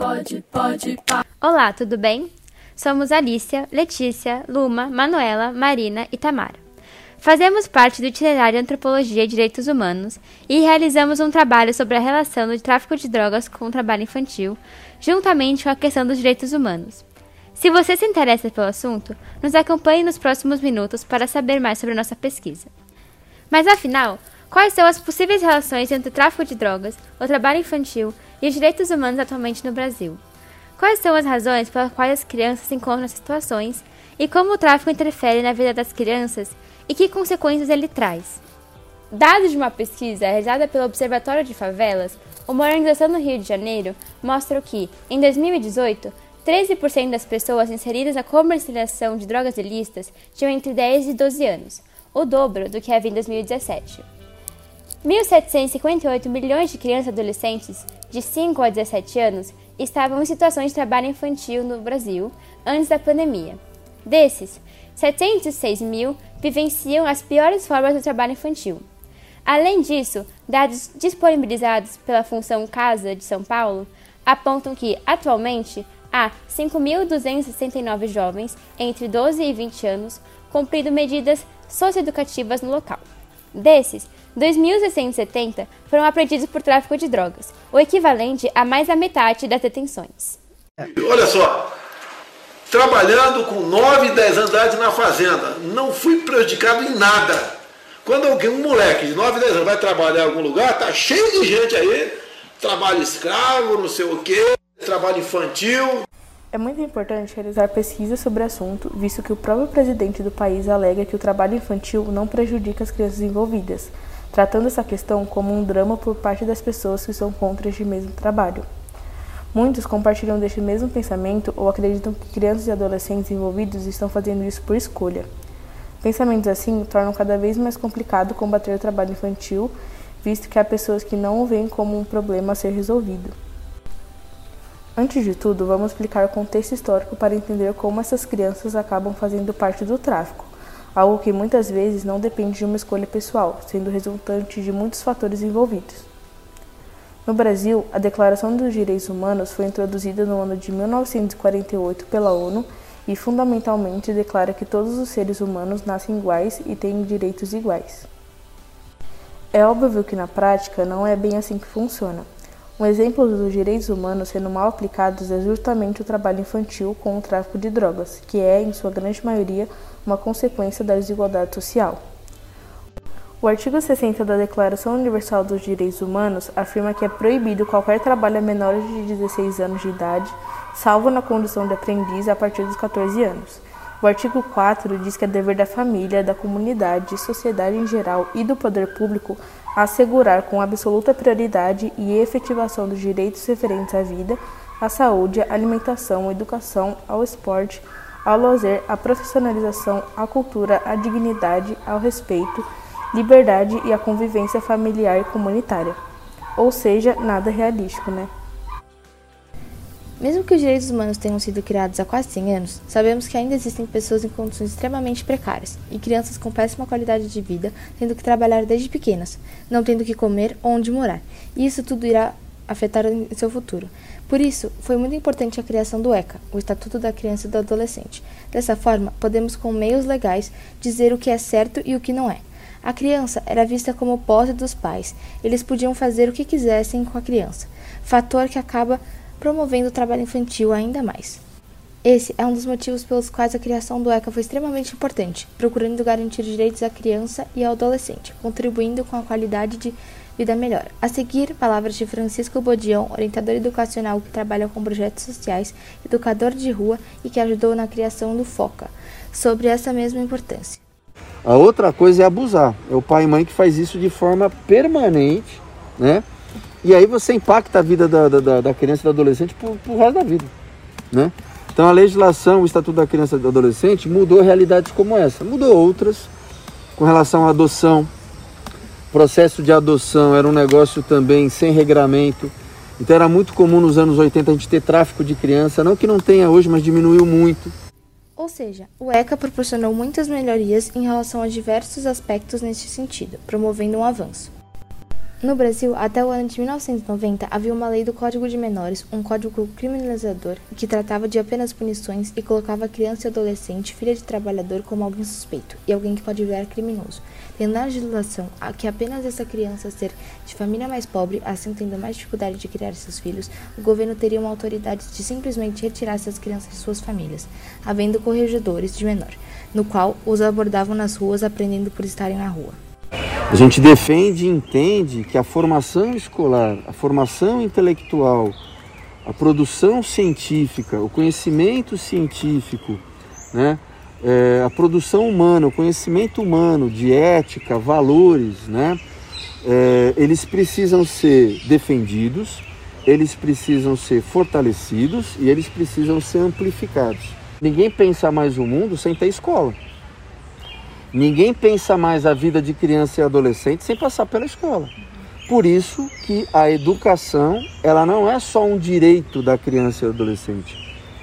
pode, pode, pá. Olá, tudo bem? Somos Alicia, Letícia, Luma, Manuela, Marina e Tamara. Fazemos parte do itinerário Antropologia e Direitos Humanos e realizamos um trabalho sobre a relação do tráfico de drogas com o trabalho infantil, juntamente com a questão dos direitos humanos. Se você se interessa pelo assunto, nos acompanhe nos próximos minutos para saber mais sobre nossa pesquisa. Mas afinal, quais são as possíveis relações entre o tráfico de drogas, o trabalho infantil e os direitos humanos atualmente no Brasil? Quais são as razões pelas quais as crianças se encontram nessas situações e como o tráfico interfere na vida das crianças e que consequências ele traz? Dados de uma pesquisa realizada pelo Observatório de Favelas, uma organização no Rio de Janeiro, mostram que, em 2018, 13% das pessoas inseridas na comercialização de drogas ilícitas tinham entre 10 e 12 anos, o dobro do que havia em 2017. 1.758 milhões de crianças e adolescentes de 5 a 17 anos estavam em situações de trabalho infantil no Brasil antes da pandemia. Desses, 706 mil vivenciam as piores formas do trabalho infantil. Além disso, dados disponibilizados pela Função Casa de São Paulo apontam que, atualmente, há 5.269 jovens entre 12 e 20 anos cumprindo medidas socioeducativas no local. Desses, 2.670 foram apreendidos por tráfico de drogas, o equivalente a mais da metade das detenções. Olha só, trabalhando com 9, 10 anos de idade na fazenda, não fui prejudicado em nada. Quando alguém, um moleque de 9, 10 anos vai trabalhar em algum lugar, tá cheio de gente aí, trabalho escravo, não sei o quê, trabalho infantil. É muito importante realizar pesquisas sobre o assunto, visto que o próprio presidente do país alega que o trabalho infantil não prejudica as crianças envolvidas, tratando essa questão como um drama por parte das pessoas que são contra este mesmo trabalho. Muitos compartilham deste mesmo pensamento ou acreditam que crianças e adolescentes envolvidos estão fazendo isso por escolha. Pensamentos assim tornam cada vez mais complicado combater o trabalho infantil, visto que há pessoas que não o veem como um problema a ser resolvido. Antes de tudo, vamos explicar o contexto histórico para entender como essas crianças acabam fazendo parte do tráfico, algo que muitas vezes não depende de uma escolha pessoal, sendo resultante de muitos fatores envolvidos. No Brasil, a Declaração dos Direitos Humanos foi introduzida no ano de 1948 pela ONU e fundamentalmente declara que todos os seres humanos nascem iguais e têm direitos iguais. É óbvio que na prática não é bem assim que funciona. Um exemplo dos direitos humanos sendo mal aplicados é justamente o trabalho infantil com o tráfico de drogas, que é, em sua grande maioria, uma consequência da desigualdade social. O artigo 60 da Declaração Universal dos Direitos Humanos afirma que é proibido qualquer trabalho a menores de 16 anos de idade, salvo na condição de aprendiz a partir dos 14 anos. O artigo 4 diz que é dever da família, da comunidade, sociedade em geral e do poder público assegurar com absoluta prioridade e efetivação dos direitos referentes à vida, à saúde, à alimentação, à educação, ao esporte, ao lazer, à profissionalização, à cultura, à dignidade, ao respeito, liberdade e a convivência familiar e comunitária. Ou seja, nada realístico, né? Mesmo que os direitos humanos tenham sido criados há quase 100 anos, sabemos que ainda existem pessoas em condições extremamente precárias e crianças com péssima qualidade de vida tendo que trabalhar desde pequenas, não tendo que comer ou onde morar. E isso tudo irá afetar seu futuro. Por isso, foi muito importante a criação do ECA, o Estatuto da Criança e do Adolescente. Dessa forma, podemos, com meios legais, dizer o que é certo e o que não é. A criança era vista como posse dos pais. Eles podiam fazer o que quisessem com a criança, fator que acaba promovendo o trabalho infantil ainda mais. Esse é um dos motivos pelos quais a criação do ECA foi extremamente importante, procurando garantir direitos à criança e ao adolescente, contribuindo com a qualidade de vida melhor. A seguir, palavras de Francisco Bodião, orientador educacional que trabalha com projetos sociais, educador de rua e que ajudou na criação do FOCA, sobre essa mesma importância. A outra coisa é abusar. É o pai e mãe que faz isso de forma permanente, né? E aí você impacta a vida da, da, da criança e do adolescente pro, pro resto da vida, né? Então a legislação, o Estatuto da Criança e do Adolescente mudou realidades como essa. Mudou outras com relação à adoção. O processo de adoção era um negócio também sem regramento. Então era muito comum nos anos 80 a gente ter tráfico de criança, não que não tenha hoje, mas diminuiu muito. Ou seja, o ECA proporcionou muitas melhorias em relação a diversos aspectos neste sentido, promovendo um avanço. No Brasil, até o ano de 1990, havia uma lei do Código de Menores, um código criminalizador, que tratava de apenas punições e colocava criança e adolescente, filha de trabalhador, como alguém suspeito e alguém que pode virar criminoso. Tendo na legislação que apenas essa criança ser de família mais pobre, assim tendo mais dificuldade de criar seus filhos, o governo teria uma autoridade de simplesmente retirar essas crianças de suas famílias, havendo corregedores de menor, no qual os abordavam nas ruas aprendendo por estarem na rua. A gente defende e entende que a formação escolar, a formação intelectual, a produção científica, o conhecimento científico, né, é, a produção humana, o conhecimento humano de ética, valores, né, é, eles precisam ser defendidos, eles precisam ser fortalecidos e eles precisam ser amplificados. Ninguém pensa mais o mundo sem ter escola. Ninguém pensa mais a vida de criança e adolescente sem passar pela escola. Por isso que a educação, ela não é só um direito da criança e adolescente.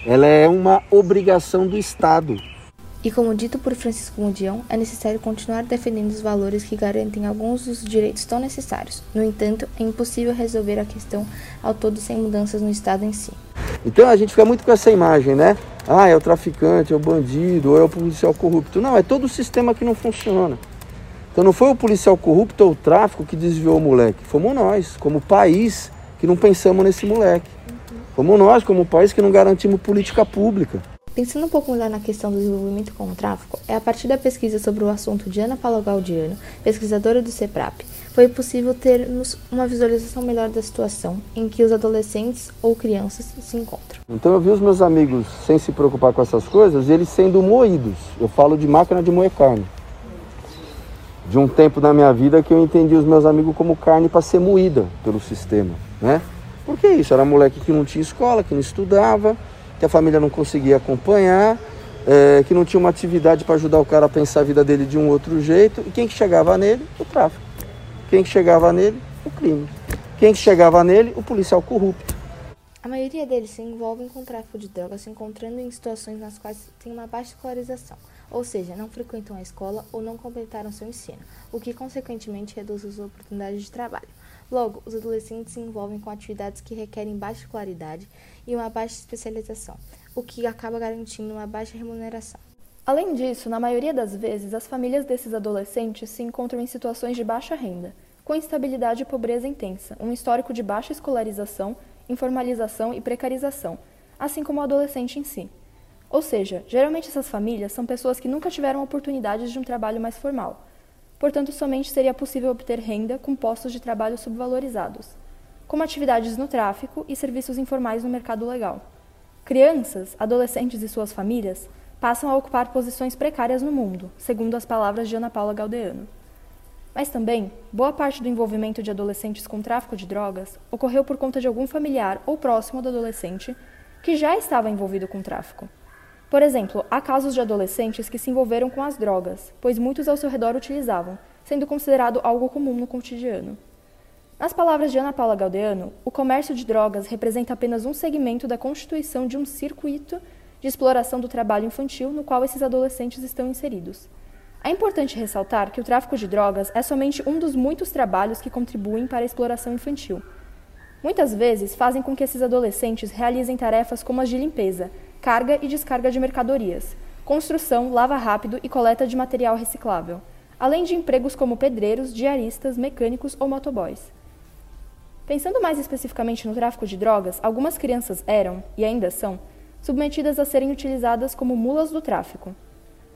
Ela é uma obrigação do Estado. E como dito por Francisco Mundião, é necessário continuar defendendo os valores que garantem alguns dos direitos tão necessários. No entanto, é impossível resolver a questão ao todo sem mudanças no Estado em si. Então a gente fica muito com essa imagem, né? Ah, é o traficante, é o bandido, ou é o policial corrupto. Não, é todo o sistema que não funciona. Então não foi o policial corrupto ou o tráfico que desviou o moleque. Fomos nós, como país, que não pensamos nesse moleque. Fomos nós, como país, que não garantimos política pública. Pensando um pouco melhor na questão do desenvolvimento com o tráfico, é a partir da pesquisa sobre o assunto de Ana Paula Gaudiano, pesquisadora do CEPRAP, foi possível termos uma visualização melhor da situação em que os adolescentes ou crianças se encontram. Então eu vi os meus amigos sem se preocupar com essas coisas, eles sendo moídos. Eu falo de máquina de moer carne. De um tempo da minha vida que eu entendi os meus amigos como carne para ser moída pelo sistema, né? Por que isso? Era moleque que não tinha escola, que não estudava, que a família não conseguia acompanhar, é, que não tinha uma atividade para ajudar o cara a pensar a vida dele de um outro jeito. E quem que chegava nele? O tráfico. Quem que chegava nele? O crime. Quem que chegava nele? O policial corrupto. A maioria deles se envolvem com tráfico de drogas, se encontrando em situações nas quais têm uma baixa escolarização, ou seja, não frequentam a escola ou não completaram seu ensino, o que consequentemente reduz as oportunidades de trabalho. Logo, os adolescentes se envolvem com atividades que requerem baixa escolaridade e uma baixa especialização, o que acaba garantindo uma baixa remuneração. Além disso, na maioria das vezes, as famílias desses adolescentes se encontram em situações de baixa renda, com instabilidade e pobreza intensa, um histórico de baixa escolarização, informalização e precarização, assim como o adolescente em si. Ou seja, geralmente essas famílias são pessoas que nunca tiveram oportunidades de um trabalho mais formal. Portanto, somente seria possível obter renda com postos de trabalho subvalorizados, como atividades no tráfico e serviços informais no mercado legal. Crianças, adolescentes e suas famílias passam a ocupar posições precárias no mundo, segundo as palavras de Ana Paula Galdeano. Mas também, boa parte do envolvimento de adolescentes com tráfico de drogas ocorreu por conta de algum familiar ou próximo do adolescente que já estava envolvido com tráfico. Por exemplo, há casos de adolescentes que se envolveram com as drogas, pois muitos ao seu redor utilizavam, sendo considerado algo comum no cotidiano. Nas palavras de Ana Paula Galdeano, o comércio de drogas representa apenas um segmento da constituição de um circuito de exploração do trabalho infantil no qual esses adolescentes estão inseridos. É importante ressaltar que o tráfico de drogas é somente um dos muitos trabalhos que contribuem para a exploração infantil. Muitas vezes fazem com que esses adolescentes realizem tarefas como as de limpeza, carga e descarga de mercadorias, construção, lava rápido e coleta de material reciclável, além de empregos como pedreiros, diaristas, mecânicos ou motoboys. Pensando mais especificamente no tráfico de drogas, algumas crianças eram, e ainda são, submetidas a serem utilizadas como mulas do tráfico.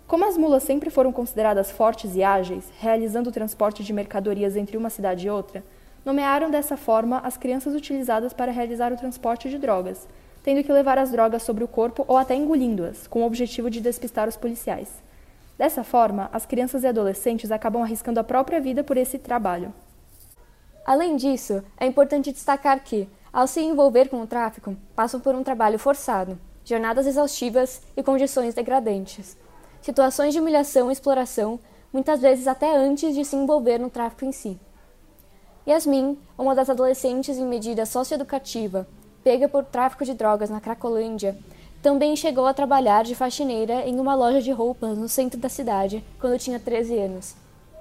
Como as mulas sempre foram consideradas fortes e ágeis, realizando o transporte de mercadorias entre uma cidade e outra, nomearam dessa forma as crianças utilizadas para realizar o transporte de drogas, tendo que levar as drogas sobre o corpo ou até engolindo-as, com o objetivo de despistar os policiais. Dessa forma, as crianças e adolescentes acabam arriscando a própria vida por esse trabalho. Além disso, é importante destacar que, ao se envolver com o tráfico, passam por um trabalho forçado, jornadas exaustivas e condições degradantes. Situações de humilhação e exploração, muitas vezes até antes de se envolver no tráfico em si. Yasmin, uma das adolescentes em medida socioeducativa, pega por tráfico de drogas na Cracolândia, também chegou a trabalhar de faxineira em uma loja de roupas no centro da cidade quando tinha 13 anos.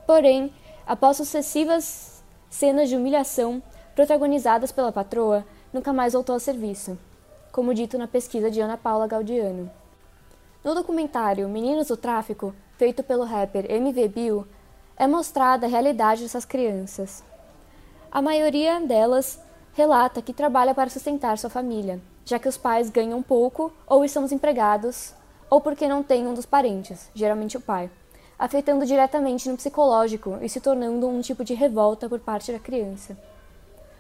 Porém, após sucessivas cenas de humilhação protagonizadas pela patroa, nunca mais voltou ao serviço, como dito na pesquisa de Ana Paula Gaudiano. No documentário Meninos do Tráfico, feito pelo rapper MV Bill, é mostrada a realidade dessas crianças. A maioria delas relata que trabalha para sustentar sua família, já que os pais ganham pouco ou estão desempregados, ou porque não têm um dos parentes, geralmente o pai, afetando diretamente no psicológico e se tornando um tipo de revolta por parte da criança.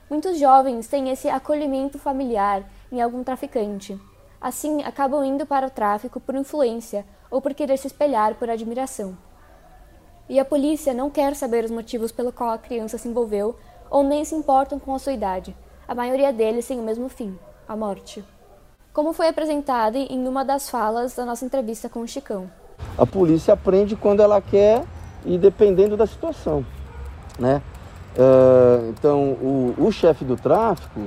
Muitos jovens têm esse acolhimento familiar em algum traficante. Assim, acabam indo para o tráfico por influência ou por querer se espelhar por admiração. E a polícia não quer saber os motivos pelo qual a criança se envolveu ou nem se importam com a sua idade. A maioria deles tem o mesmo fim, a morte. Como foi apresentado em uma das falas da nossa entrevista com o Chicão. A polícia aprende quando ela quer e dependendo da situação, né? Uh, então, o, o chefe do tráfico,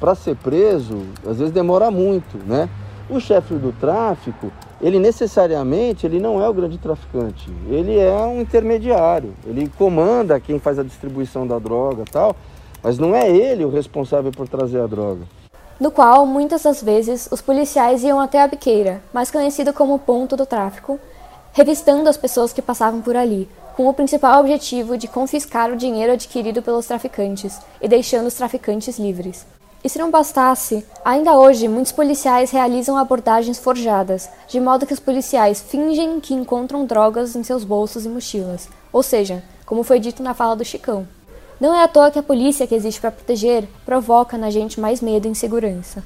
para ser preso, às vezes demora muito, né? O chefe do tráfico, ele necessariamente ele não é o grande traficante, ele é um intermediário, ele comanda quem faz a distribuição da droga tal, mas não é ele o responsável por trazer a droga. No qual, muitas das vezes, os policiais iam até a biqueira, mais conhecido como ponto do tráfico, revistando as pessoas que passavam por ali, com o principal objetivo de confiscar o dinheiro adquirido pelos traficantes e deixando os traficantes livres. E se não bastasse, ainda hoje muitos policiais realizam abordagens forjadas, de modo que os policiais fingem que encontram drogas em seus bolsos e mochilas, ou seja, como foi dito na fala do Chicão. Não é à toa que a polícia que existe para proteger provoca na gente mais medo e insegurança.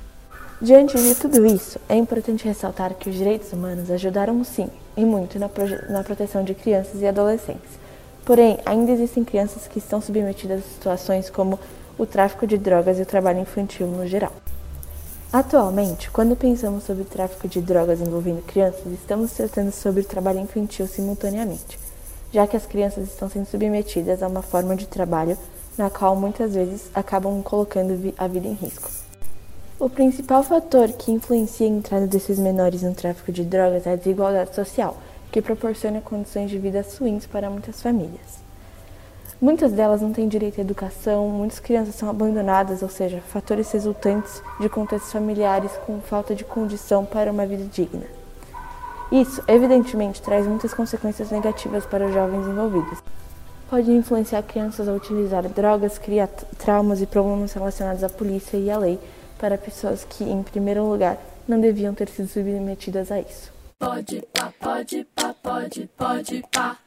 Diante de tudo isso, é importante ressaltar que os direitos humanos ajudaram sim, e muito, na, na proteção de crianças e adolescentes. Porém, ainda existem crianças que estão submetidas a situações como o tráfico de drogas e o trabalho infantil no geral. Atualmente, quando pensamos sobre tráfico de drogas envolvendo crianças, estamos tratando sobre o trabalho infantil simultaneamente, já que as crianças estão sendo submetidas a uma forma de trabalho na qual muitas vezes acabam colocando a vida em risco. O principal fator que influencia a entrada desses menores no tráfico de drogas é a desigualdade social, que proporciona condições de vida ruins para muitas famílias. Muitas delas não têm direito à educação, muitas crianças são abandonadas, ou seja, fatores resultantes de contextos familiares com falta de condição para uma vida digna. Isso, evidentemente, traz muitas consequências negativas para os jovens envolvidos. Pode influenciar crianças a utilizar drogas, criar traumas e problemas relacionados à polícia e à lei para pessoas que, em primeiro lugar, não deviam ter sido submetidas a isso. Pode pá, pode pá, pode, pode pá.